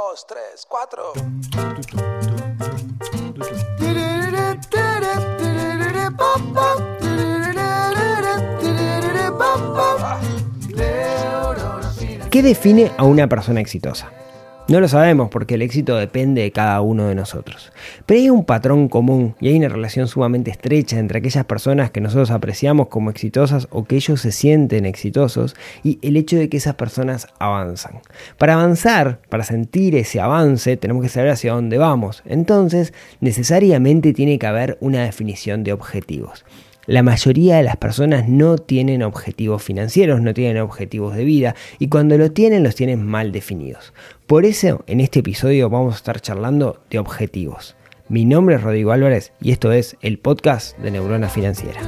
dos, tres, cuatro. ¿Qué define a una persona exitosa? No lo sabemos porque el éxito depende de cada uno de nosotros. Pero hay un patrón común y hay una relación sumamente estrecha entre aquellas personas que nosotros apreciamos como exitosas o que ellos se sienten exitosos y el hecho de que esas personas avanzan. Para avanzar, para sentir ese avance, tenemos que saber hacia dónde vamos. Entonces, necesariamente tiene que haber una definición de objetivos. La mayoría de las personas no tienen objetivos financieros, no tienen objetivos de vida y cuando lo tienen los tienen mal definidos. Por eso en este episodio vamos a estar charlando de objetivos. Mi nombre es Rodrigo Álvarez y esto es el podcast de Neurona Financiera.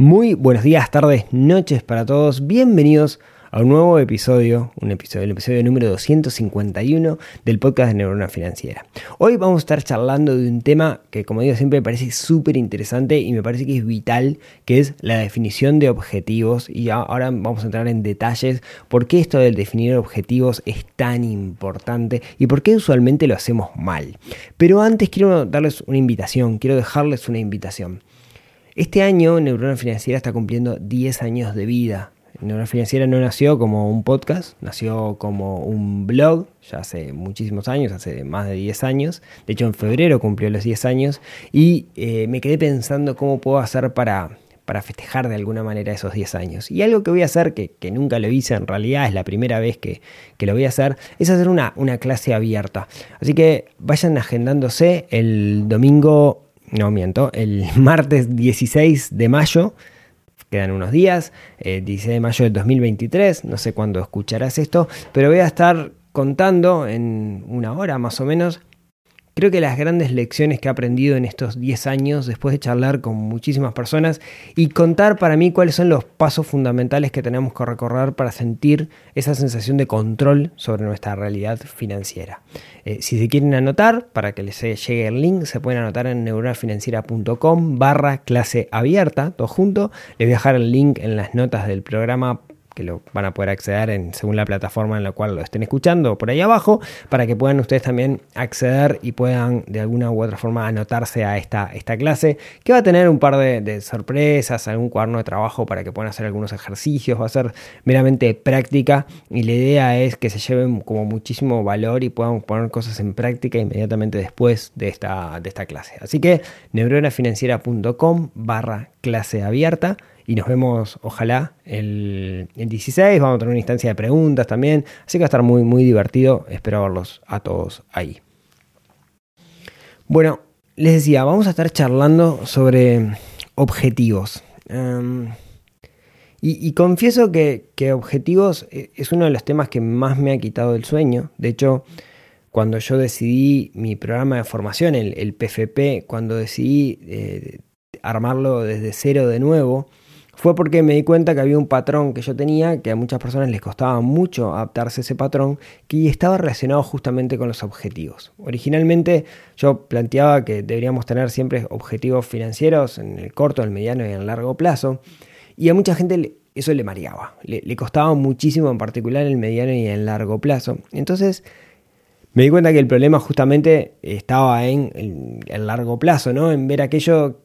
Muy buenos días, tardes, noches para todos. Bienvenidos a un nuevo episodio, un episodio, el episodio número 251 del podcast de Neurona Financiera. Hoy vamos a estar charlando de un tema que, como digo, siempre me parece súper interesante y me parece que es vital, que es la definición de objetivos. Y ahora vamos a entrar en detalles por qué esto del definir objetivos es tan importante y por qué usualmente lo hacemos mal. Pero antes quiero darles una invitación, quiero dejarles una invitación. Este año Neurona Financiera está cumpliendo 10 años de vida. Neurona Financiera no nació como un podcast, nació como un blog, ya hace muchísimos años, hace más de 10 años. De hecho, en febrero cumplió los 10 años y eh, me quedé pensando cómo puedo hacer para, para festejar de alguna manera esos 10 años. Y algo que voy a hacer, que, nunca lo hice en realidad, es la primera vez que, lo voy a hacer, es hacer una, una clase abierta. Así que vayan agendándose el domingo no miento, el martes 16 de mayo, quedan unos días, 16 eh, de mayo del 2023, no sé cuándo escucharás esto, pero voy a estar contando en una hora más o menos Creo que las grandes lecciones que he aprendido en estos 10 años, después de charlar con muchísimas personas y contar para mí cuáles son los pasos fundamentales que tenemos que recorrer para sentir esa sensación de control sobre nuestra realidad financiera. Eh, si se quieren anotar, para que les llegue el link, se pueden anotar en neuronafinanciera.com barra clase abierta, todo junto. Les voy a dejar el link en las notas del programa que lo van a poder acceder en, según la plataforma en la cual lo estén escuchando, por ahí abajo, para que puedan ustedes también acceder y puedan de alguna u otra forma anotarse a esta, esta clase, que va a tener un par de, sorpresas, algún cuaderno de trabajo para que puedan hacer algunos ejercicios, va a ser meramente práctica y la idea es que se lleven como muchísimo valor y puedan poner cosas en práctica inmediatamente después de esta, de esta clase. Así que neuronafinanciera.com barra clase abierta y nos vemos, ojalá, el, 16. Vamos a tener una instancia de preguntas también. Así que va a estar muy, muy divertido. Espero verlos a todos ahí. Bueno, les decía, vamos a estar charlando sobre objetivos. Em, y, confieso que, objetivos e, es uno de los temas que más me ha quitado el sueño. De hecho, cuando yo decidí mi programa de formación, el, PFP, cuando decidí eh, armarlo desde cero de nuevo, fue porque me di cuenta que había un patrón que yo tenía, que a muchas personas les costaba mucho adaptarse a ese patrón, que estaba relacionado justamente con los objetivos. Originalmente yo planteaba que deberíamos tener siempre objetivos financieros en el corto, el mediano y en el largo plazo, y a mucha gente eso le mareaba, le, costaba muchísimo en particular en el mediano y en el largo plazo. Entonces me di cuenta que el problema justamente estaba en el largo plazo, ¿no? en ver aquello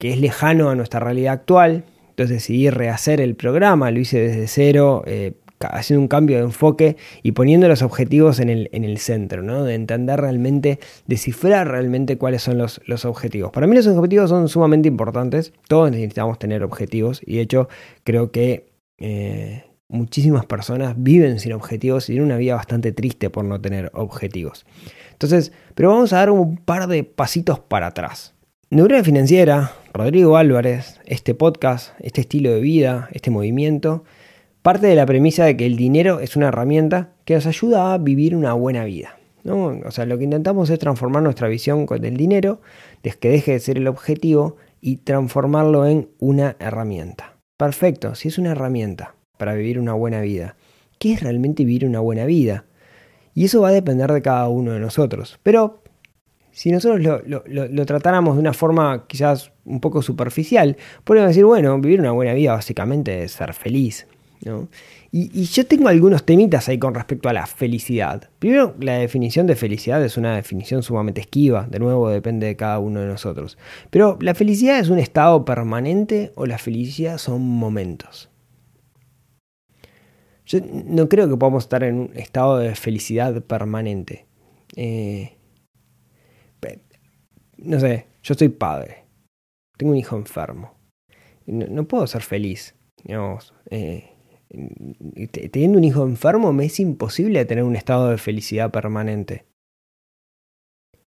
que es lejano a nuestra realidad actual. Entonces decidí rehacer el programa, lo hice desde cero, eh, haciendo un cambio de enfoque y poniendo los objetivos en el, en el centro, ¿no? de entender realmente, descifrar realmente cuáles son los, los, objetivos. Para mí los objetivos son sumamente importantes, todos necesitamos tener objetivos y de hecho creo que eh, muchísimas personas viven sin objetivos y tienen una vida bastante triste por no tener objetivos. Entonces, pero vamos a dar un par de pasitos para atrás. Neurona Financiera, Rodrigo Álvarez, este podcast, este estilo de vida, este movimiento, parte de la premisa de que el dinero es una herramienta que nos ayuda a vivir una buena vida. ¿no? O sea, lo que intentamos es transformar nuestra visión con el dinero, que deje de ser el objetivo y transformarlo en una herramienta. Perfecto, si es una herramienta para vivir una buena vida, ¿qué es realmente vivir una buena vida? Y eso va a depender de cada uno de nosotros. Pero si nosotros lo, tratáramos de una forma quizás un poco superficial, podríamos decir, bueno, vivir una buena vida básicamente es ser feliz. ¿no? Y, yo tengo algunos temitas ahí con respecto a la felicidad. Primero, la definición de felicidad es una definición sumamente esquiva, de nuevo depende de cada uno de nosotros. Pero, ¿la felicidad es un estado permanente o la felicidad son momentos? Yo no creo que podamos estar en un estado de felicidad permanente. Eh, no sé, yo soy padre. Tengo un hijo enfermo. No, puedo ser feliz. Digamos, eh, teniendo un hijo enfermo me es imposible tener un estado de felicidad permanente.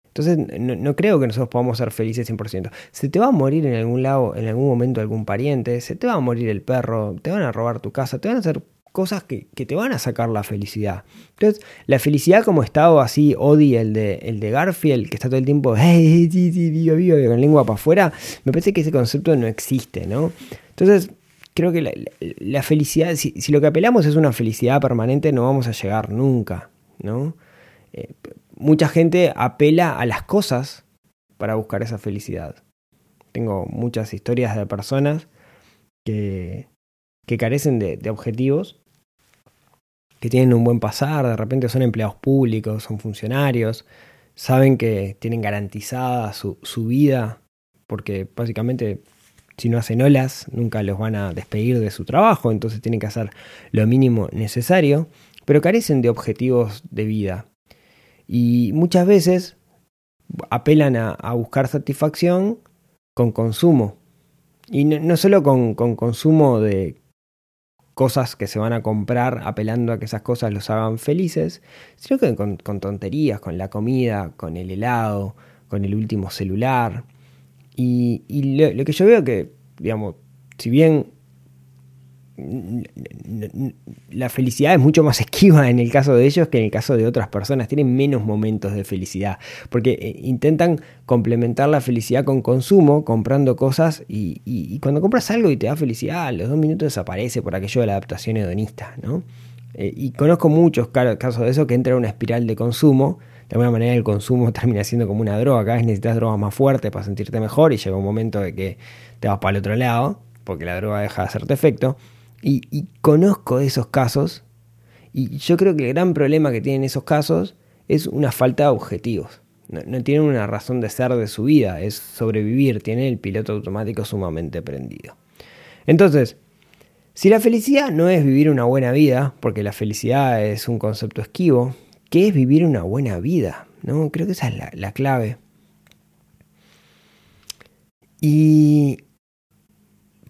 Entonces no, creo que nosotros podamos ser felices 100%. Se te va a morir en algún lado, en algún momento algún pariente, se te va a morir el perro, te van a robar tu casa, te van a hacer cosas que, te van a sacar la felicidad. Entonces, la felicidad como estado así, Odi, el de, el de Garfield, que está todo el tiempo, hey, vivo, vivo, con lengua para afuera, me parece que ese concepto no existe, ¿no? Entonces, creo que la, felicidad, si, lo que apelamos es una felicidad permanente, no vamos a llegar nunca, ¿no? Eh, mucha gente apela a las cosas para buscar esa felicidad. Tengo muchas historias de personas que, que carecen de, objetivos, que tienen un buen pasar, de repente son empleados públicos, son funcionarios, saben que tienen garantizada su, su vida, porque básicamente si no hacen olas, nunca los van a despedir de su trabajo, entonces tienen que hacer lo mínimo necesario, pero carecen de objetivos de vida. Y muchas veces apelan a, buscar satisfacción con consumo. Y no, solo con, consumo de cosas que se van a comprar apelando a que esas cosas los hagan felices, sino que con, tonterías, con la comida, con el helado, con el último celular. Y, lo, que yo veo que, digamos, si bien la felicidad es mucho más esquiva en el caso de ellos que en el caso de otras personas, tienen menos momentos de felicidad, porque eh, intentan complementar la felicidad con consumo, comprando cosas, y, cuando compras algo y te da felicidad, a los dos minutos desaparece por aquello de la adaptación hedonista, ¿no? Eh, y conozco muchos casos de eso que entra en una espiral de consumo de alguna manera el consumo termina siendo como una droga. Cada vez necesitas drogas más fuertes para sentirte mejor y llega un momento de que te vas para el otro lado porque la droga deja de hacerte efecto. Y, conozco esos casos y yo creo que el gran problema que tienen esos casos es una falta de objetivos. No, tienen una razón de ser de su vida, es sobrevivir, tienen el piloto automático sumamente prendido. Entonces, si la felicidad no es vivir una buena vida, porque la felicidad es un concepto esquivo, qué es vivir una buena vida. ¿no? Creo que esa es la, clave. Y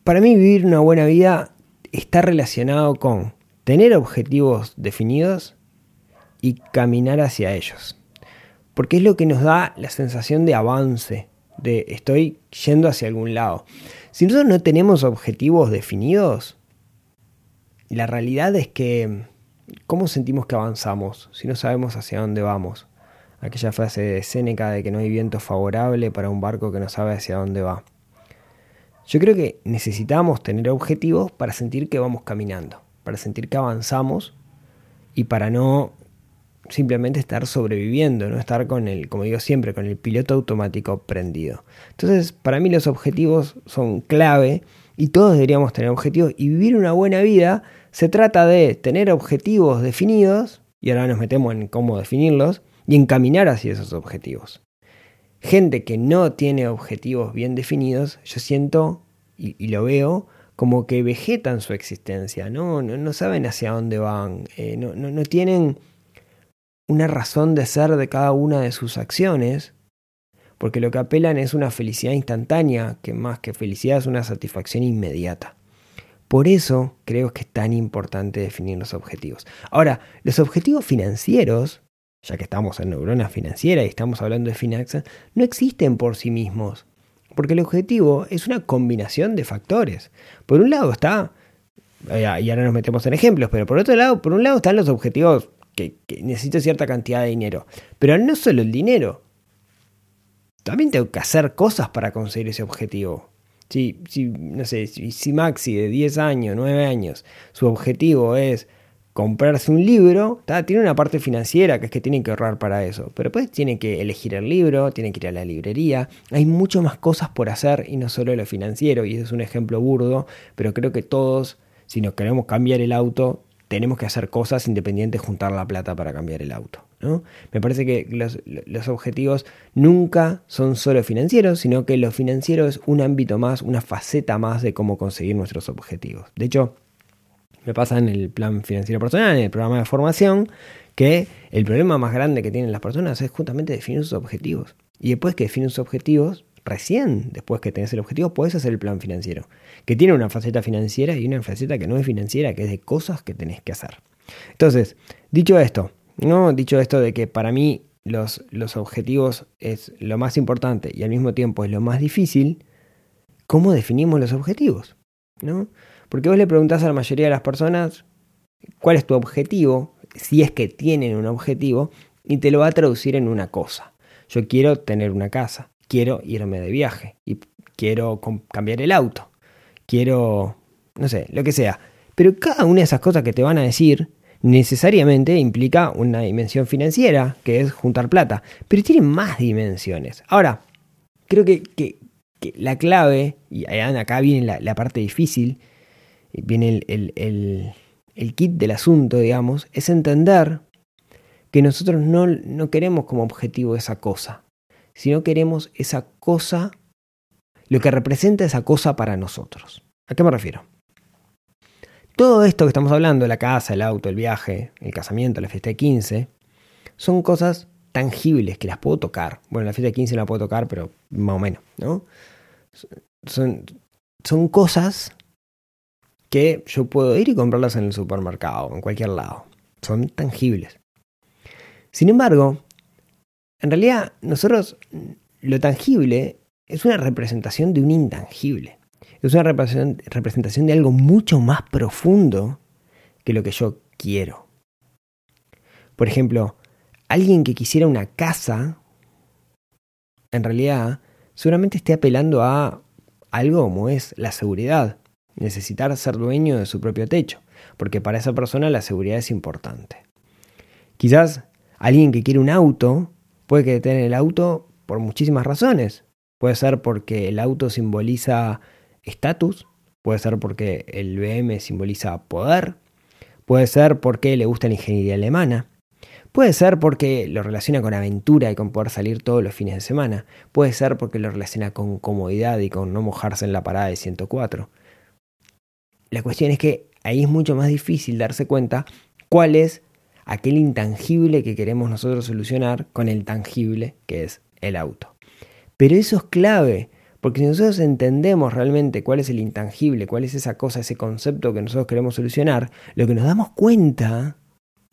para mí vivir una buena vida está relacionado con tener objetivos definidos y caminar hacia ellos. Porque es lo que nos da la sensación de avance, de estoy yendo hacia algún lado. Si nosotros no tenemos objetivos definidos, la realidad es que ¿Cómo sentimos que avanzamos si no sabemos hacia dónde vamos? Aquella frase de Séneca de que no hay viento favorable para un barco que no sabe hacia dónde va. Yo creo que necesitamos tener objetivos para sentir que vamos caminando, para sentir que avanzamos y para no simplemente estar sobreviviendo, no estar con el, como digo siempre, con el piloto automático prendido. Entonces, para mí los objetivos son clave y todos deberíamos tener objetivos y vivir una buena vida se trata de tener objetivos definidos, y ahora nos metemos en cómo definirlos, y encaminar hacia esos objetivos. Gente que no tiene objetivos bien definidos, yo siento y, lo veo como que vegetan su existencia, no, no, saben hacia dónde van, eh, no, no tienen una razón de ser de cada una de sus acciones, porque lo que apelan es una felicidad instantánea, que más que felicidad es una satisfacción inmediata. Por eso creo que es tan importante definir los objetivos. Ahora, los objetivos financieros, ya que estamos en neurona financiera y estamos hablando de finanzas, no existen por sí mismos. Porque el objetivo es una combinación de factores. Por un lado está, eh, y ahora nos metemos en ejemplos, pero por otro lado, por un lado están los objetivos que, que necesito cierta cantidad de dinero. Pero no solo el dinero. También tengo que hacer cosas para conseguir ese objetivo. Si, no sé, si Maxi de 10 años, 9 años, su objetivo es comprarse un libro, tiene una parte financiera que es que tienen que ahorrar para eso, pero después tienen que elegir el libro, tienen que ir a la librería, hay mucho más cosas por hacer y no solo lo financiero, y ese es un ejemplo burdo, pero creo que todos, si nos queremos cambiar el auto, tenemos que hacer cosas independientes, juntar la plata para cambiar el auto. ¿no? Me parece que los, los, objetivos nunca son solo financieros, sino que lo financiero es un ámbito más, una faceta más de cómo conseguir nuestros objetivos. De hecho, me pasa en el plan financiero personal, en el programa de formación, que el problema más grande que tienen las personas es justamente definir sus objetivos. Y después que defines sus objetivos, recién después que tenés el objetivo, puedes hacer el plan financiero, que tiene una faceta financiera y una faceta que no es financiera, que es de cosas que tenés que hacer. Entonces, dicho esto, ¿no? Dicho esto de que para mí los, los objetivos es lo más importante y al mismo tiempo es lo más difícil, ¿cómo definimos los objetivos? ¿No? Porque vos le preguntás a la mayoría de las personas cuál es tu objetivo, si es que tienen un objetivo, y te lo va a traducir en una cosa. Yo quiero tener una casa, quiero irme de viaje y quiero cambiar el auto, quiero, no sé, lo que sea. Pero cada una de esas cosas que te van a decir necesariamente implica una dimensión financiera, que es juntar plata, pero tiene más dimensiones. Ahora, creo que, la clave, y acá viene la, parte difícil, viene el, kit del asunto, digamos, es entender que nosotros no, no queremos como objetivo esa cosa, sino queremos esa cosa, lo que representa esa cosa para nosotros. ¿A qué me refiero? Todo esto que estamos hablando, la casa, el auto, el viaje, el casamiento, la fiesta de 15, son cosas tangibles que las puedo tocar. Bueno, la fiesta de 15 no la puedo tocar, pero más o menos, ¿no? Son, son cosas que yo puedo ir y comprarlas en el supermercado, en cualquier lado. Son tangibles. Sin embargo, en realidad nosotros lo tangible es una representación de un intangible es una representación de algo mucho más profundo que lo que yo quiero. Por ejemplo, alguien que quisiera una casa, en realidad, seguramente esté apelando a algo como es la seguridad, necesitar ser dueño de su propio techo, porque para esa persona la seguridad es importante. Quizás alguien que quiere un auto puede que tener el auto por muchísimas razones. Puede ser porque el auto simboliza estatus, puede ser porque el BM simboliza poder, puede ser porque le gusta la ingeniería alemana, puede ser porque lo relaciona con aventura y con poder salir todos los fines de semana, puede ser porque lo relaciona con comodidad y con no mojarse en la parada de 104. La cuestión es que ahí es mucho más difícil darse cuenta cuál es aquel intangible que queremos nosotros solucionar con el tangible que es el auto. Pero eso es clave, porque si nosotros entendemos realmente cuál es el intangible, cuál es esa cosa, ese concepto que nosotros queremos solucionar, lo que nos damos cuenta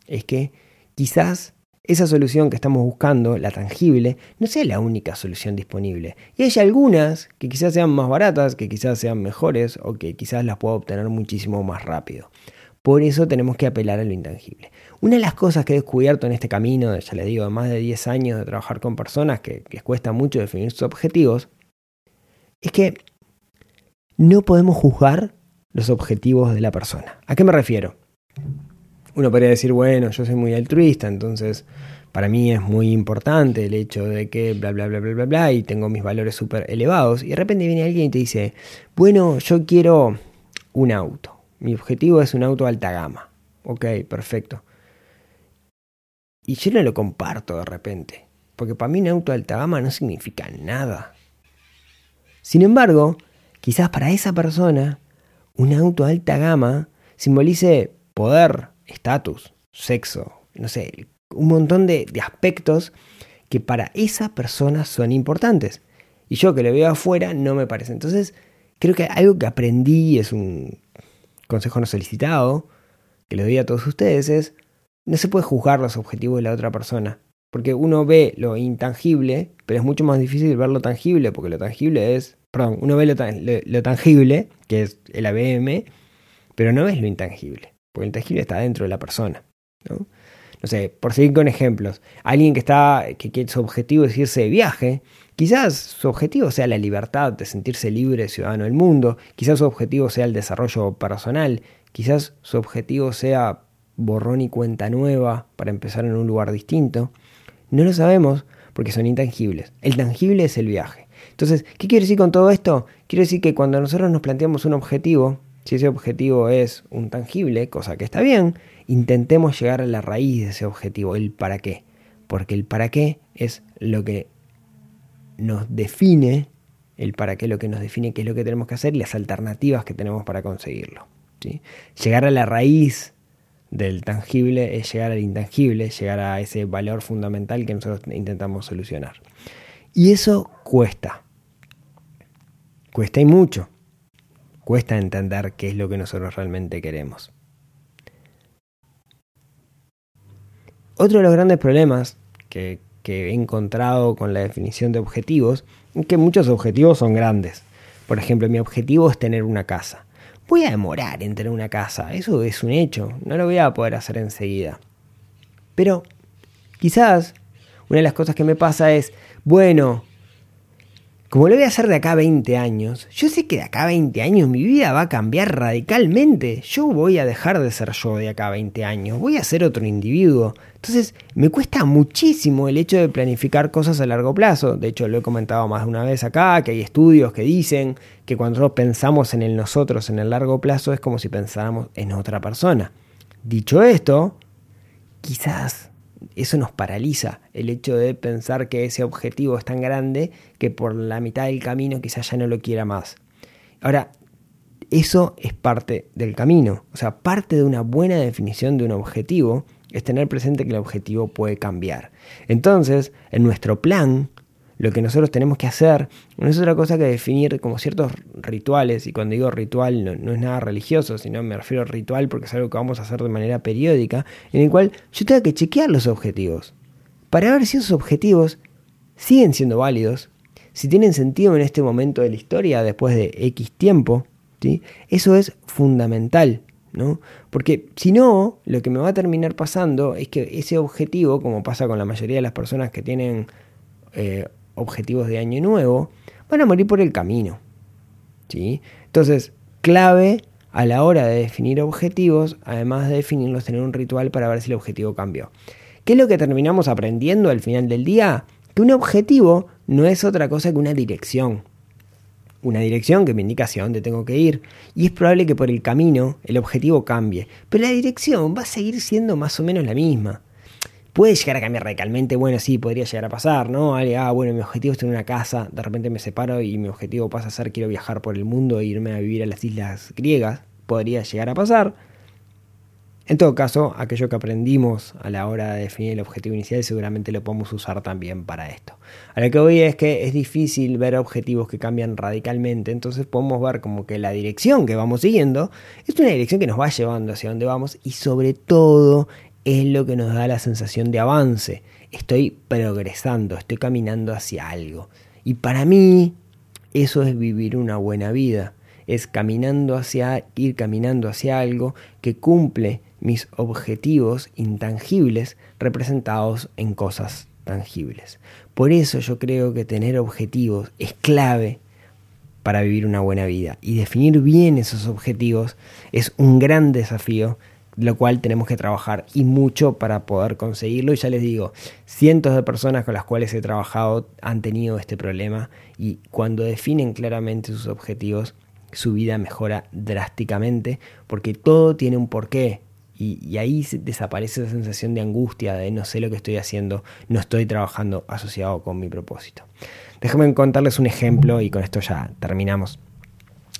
es que quizás esa solución que estamos buscando, la tangible, no sea la única solución disponible. Y hay algunas que quizás sean más baratas, que quizás sean mejores o que quizás las pueda obtener muchísimo más rápido. Por eso tenemos que apelar a lo intangible. Una de las cosas que he descubierto en este camino, ya les digo, de más de 10 años de trabajar con personas que les cuesta mucho definir sus objetivos, es que no podemos juzgar los objetivos de la persona. ¿A qué me refiero? Uno podría decir, bueno, yo soy muy altruista, entonces para mí es muy importante el hecho de que bla, bla, bla, bla, bla, bla, y tengo mis valores súper elevados. Y de repente viene alguien y te dice, bueno, yo quiero un auto. Mi objetivo es un auto alta gama. Ok, perfecto. Y yo no lo comparto de repente. Porque para mí un auto alta gama no significa nada. Sin embargo, quizás para esa persona, un auto alta gama simbolice poder, estatus, sexo, no sé, un montón de, aspectos que para esa persona son importantes. Y yo que lo veo afuera no me parece. Entonces, creo que algo que aprendí, es un consejo no solicitado, que le doy a todos ustedes, es, no se puede juzgar los objetivos de la otra persona. Porque uno ve lo intangible, pero es mucho más difícil ver lo tangible, porque lo tangible es, perdón, uno ve lo, tangible, que es el ABM, pero no ves lo intangible, porque lo intangible está dentro de la persona. ¿no? no sé, por seguir con ejemplos, alguien que está, que, que su objetivo es irse de viaje, quizás su objetivo sea la libertad de sentirse libre ciudadano del mundo, quizás su objetivo sea el desarrollo personal, quizás su objetivo sea borrón y cuenta nueva para empezar en un lugar distinto? No lo sabemos porque son intangibles. El tangible es el viaje. Entonces, ¿qué quiero decir con todo esto? Quiero decir que cuando nosotros nos planteamos un objetivo, si ese objetivo es un tangible, cosa que está bien, intentemos llegar a la raíz de ese objetivo, el para qué. Porque el para qué es lo que nos define, el para qué lo que nos define qué es lo que tenemos que hacer y las alternativas que tenemos para conseguirlo. Llegar a la raíz del tangible es llegar al intangible, llegar a ese valor fundamental que nosotros intentamos solucionar. Y eso cuesta. Cuesta y mucho. Cuesta entender qué es lo que nosotros realmente queremos. Otro de los grandes problemas que, he encontrado con la definición de objetivos es que muchos objetivos son grandes. Por ejemplo, mi objetivo es tener una casa voy a demorar en tener una casa, eso es un hecho, no lo voy a poder hacer enseguida. Pero quizás una de las cosas que me pasa es, bueno, como lo voy a hacer de acá a 20 años, yo sé que de acá a 20 años mi vida va a cambiar radicalmente. Yo voy a dejar de ser yo de acá a 20 años, voy a ser otro individuo. Entonces, me cuesta muchísimo el hecho de planificar cosas a largo plazo. De hecho, lo he comentado más de una vez acá, que hay estudios que dicen que cuando pensamos en el nosotros en el largo plazo es como si pensáramos en otra persona. Dicho esto, quizás eso nos paraliza, el hecho de pensar que ese objetivo es tan grande que por la mitad del camino quizás ya no lo quiera más. Ahora, eso es parte del camino, o sea, parte de una buena definición de un objetivo es tener presente que el objetivo puede cambiar. Entonces, en nuestro plan, lo que nosotros tenemos que hacer no es otra cosa que definir como ciertos rituales, y cuando digo ritual no, es nada religioso, sino me refiero a ritual porque es algo que vamos a hacer de manera periódica, en el cual yo tengo que chequear los objetivos, para ver si esos objetivos siguen siendo válidos, si tienen sentido en este momento de la historia después de X tiempo, ¿sí? eso es fundamental. ¿no? Porque si no, lo que me va a terminar pasando es que ese objetivo, como pasa con la mayoría de las personas que tienen eh, objetivos de año nuevo, van a morir por el camino. ¿sí? Entonces, clave a la hora de definir objetivos, además de definirlos, tener un ritual para ver si el objetivo cambió. ¿Qué es lo que terminamos aprendiendo al final del día? Que un objetivo no es otra cosa que una dirección. Una dirección que me indica hacia dónde tengo que ir. Y es probable que por el camino el objetivo cambie. Pero la dirección va a seguir siendo más o menos la misma puede llegar a cambiar radicalmente, bueno, sí, podría llegar a pasar, ¿no? Ah, bueno, mi objetivo es tener una casa, de repente me separo y mi objetivo pasa a ser quiero viajar por el mundo e irme a vivir a las islas griegas, podría llegar a pasar. En todo caso, aquello que aprendimos a la hora de definir el objetivo inicial seguramente lo podemos usar también para esto. A lo que voy es que es difícil ver objetivos que cambian radicalmente, entonces podemos ver como que la dirección que vamos siguiendo es una dirección que nos va llevando hacia donde vamos y sobre todo es lo que nos da la sensación de avance. Estoy progresando, estoy caminando hacia algo. Y para mí eso es vivir una buena vida. Es caminando hacia, ir caminando hacia algo que cumple mis objetivos intangibles representados en cosas tangibles. Por eso yo creo que tener objetivos es clave para vivir una buena vida. Y definir bien esos objetivos es un gran desafío lo cual tenemos que trabajar y mucho para poder conseguirlo. Y ya les digo, cientos de personas con las cuales he trabajado han tenido este problema y cuando definen claramente sus objetivos, su vida mejora drásticamente porque todo tiene un porqué. Y, ahí desaparece esa sensación de angustia, de no sé lo que estoy haciendo, no estoy trabajando asociado con mi propósito. Déjenme contarles un ejemplo y con esto ya terminamos.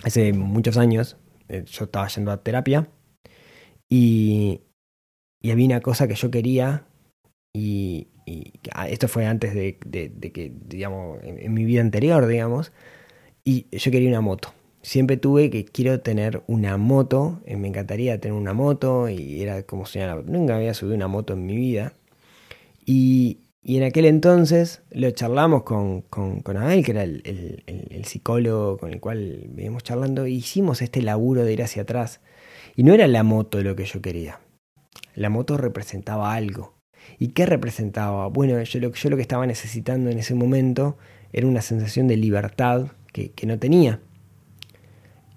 Hace muchos años eh, yo estaba yendo a terapia y, había una cosa que yo quería y, ah, esto fue antes de, que, digamos, en, mi vida anterior, digamos, y yo quería una moto. Siempre tuve que quiero tener una moto, eh, me encantaría tener una moto y era como si nunca había subido una moto en mi vida. Y, en aquel entonces lo charlamos con, con, Abel, que era el, el, psicólogo con el cual veníamos charlando, e hicimos este laburo de ir hacia atrás y no era la moto lo que yo quería. La moto representaba algo. ¿Y qué representaba? Bueno, yo lo, yo lo que estaba necesitando en ese momento era una sensación de libertad que, no tenía.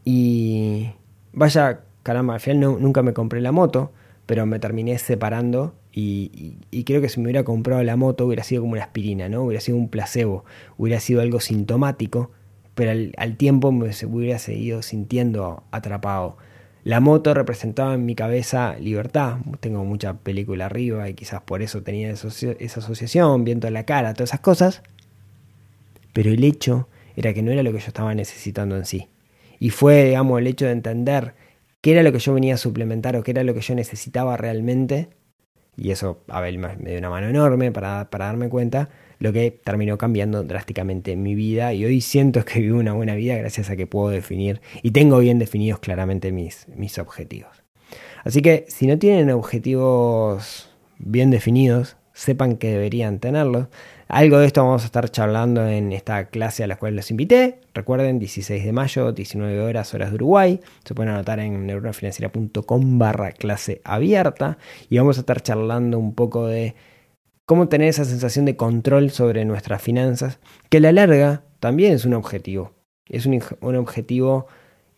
Y vaya, caramba, al final nunca me compré la moto, pero me terminé separando y, creo que si me hubiera comprado la moto hubiera sido como una aspirina, ¿no? Hubiera sido un placebo, hubiera sido algo sintomático, pero al, tiempo me hubiera seguido sintiendo atrapado. La moto representaba en mi cabeza libertad, tengo mucha película arriba y quizás por eso tenía esa asociación, viendo la cara, todas esas cosas, pero el hecho era que no era lo que yo estaba necesitando en sí. Y fue, digamos, el hecho de entender qué era lo que yo venía a suplementar o qué era lo que yo necesitaba realmente. Y eso Abel me dio una mano enorme para, para darme cuenta, lo que terminó cambiando drásticamente mi vida. Y hoy siento que vivo una buena vida gracias a que puedo definir y tengo bien definidos claramente mis, mis objetivos. Así que si no tienen objetivos bien definidos, sepan que deberían tenerlos. Algo de esto vamos a estar charlando en esta clase a la cual los invité. Recuerden, 16 de mayo, 19 horas, horas de Uruguay. Se pueden anotar en neuronafinanciera.com barra clase abierta. Y vamos a estar charlando un poco de cómo tener esa sensación de control sobre nuestras finanzas, que a la larga también es un objetivo. Es un, objetivo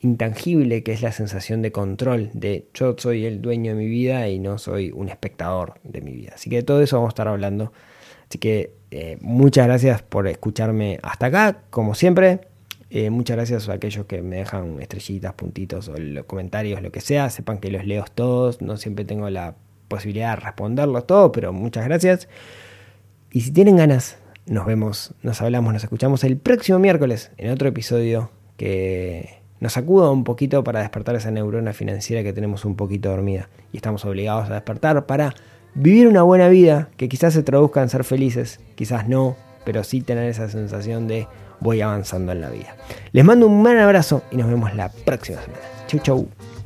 intangible que es la sensación de control, de yo soy el dueño de mi vida y no soy un espectador de mi vida. Así que de todo eso vamos a estar hablando. Así que eh, muchas gracias por escucharme hasta acá, como siempre. Eh, muchas gracias a aquellos que me dejan estrellitas, puntitos o los comentarios, lo que sea. Sepan que los leo todos. No siempre tengo la posibilidad de responderlos todos, pero muchas gracias. Y si tienen ganas, nos vemos, nos hablamos, nos escuchamos el próximo miércoles en otro episodio que nos sacuda un poquito para despertar esa neurona financiera que tenemos un poquito dormida y estamos obligados a despertar para vivir una buena vida que quizás se traduzca en ser felices, quizás no, pero sí tener esa sensación de voy avanzando en la vida. Les mando un gran abrazo y nos vemos la próxima semana. Chau chau.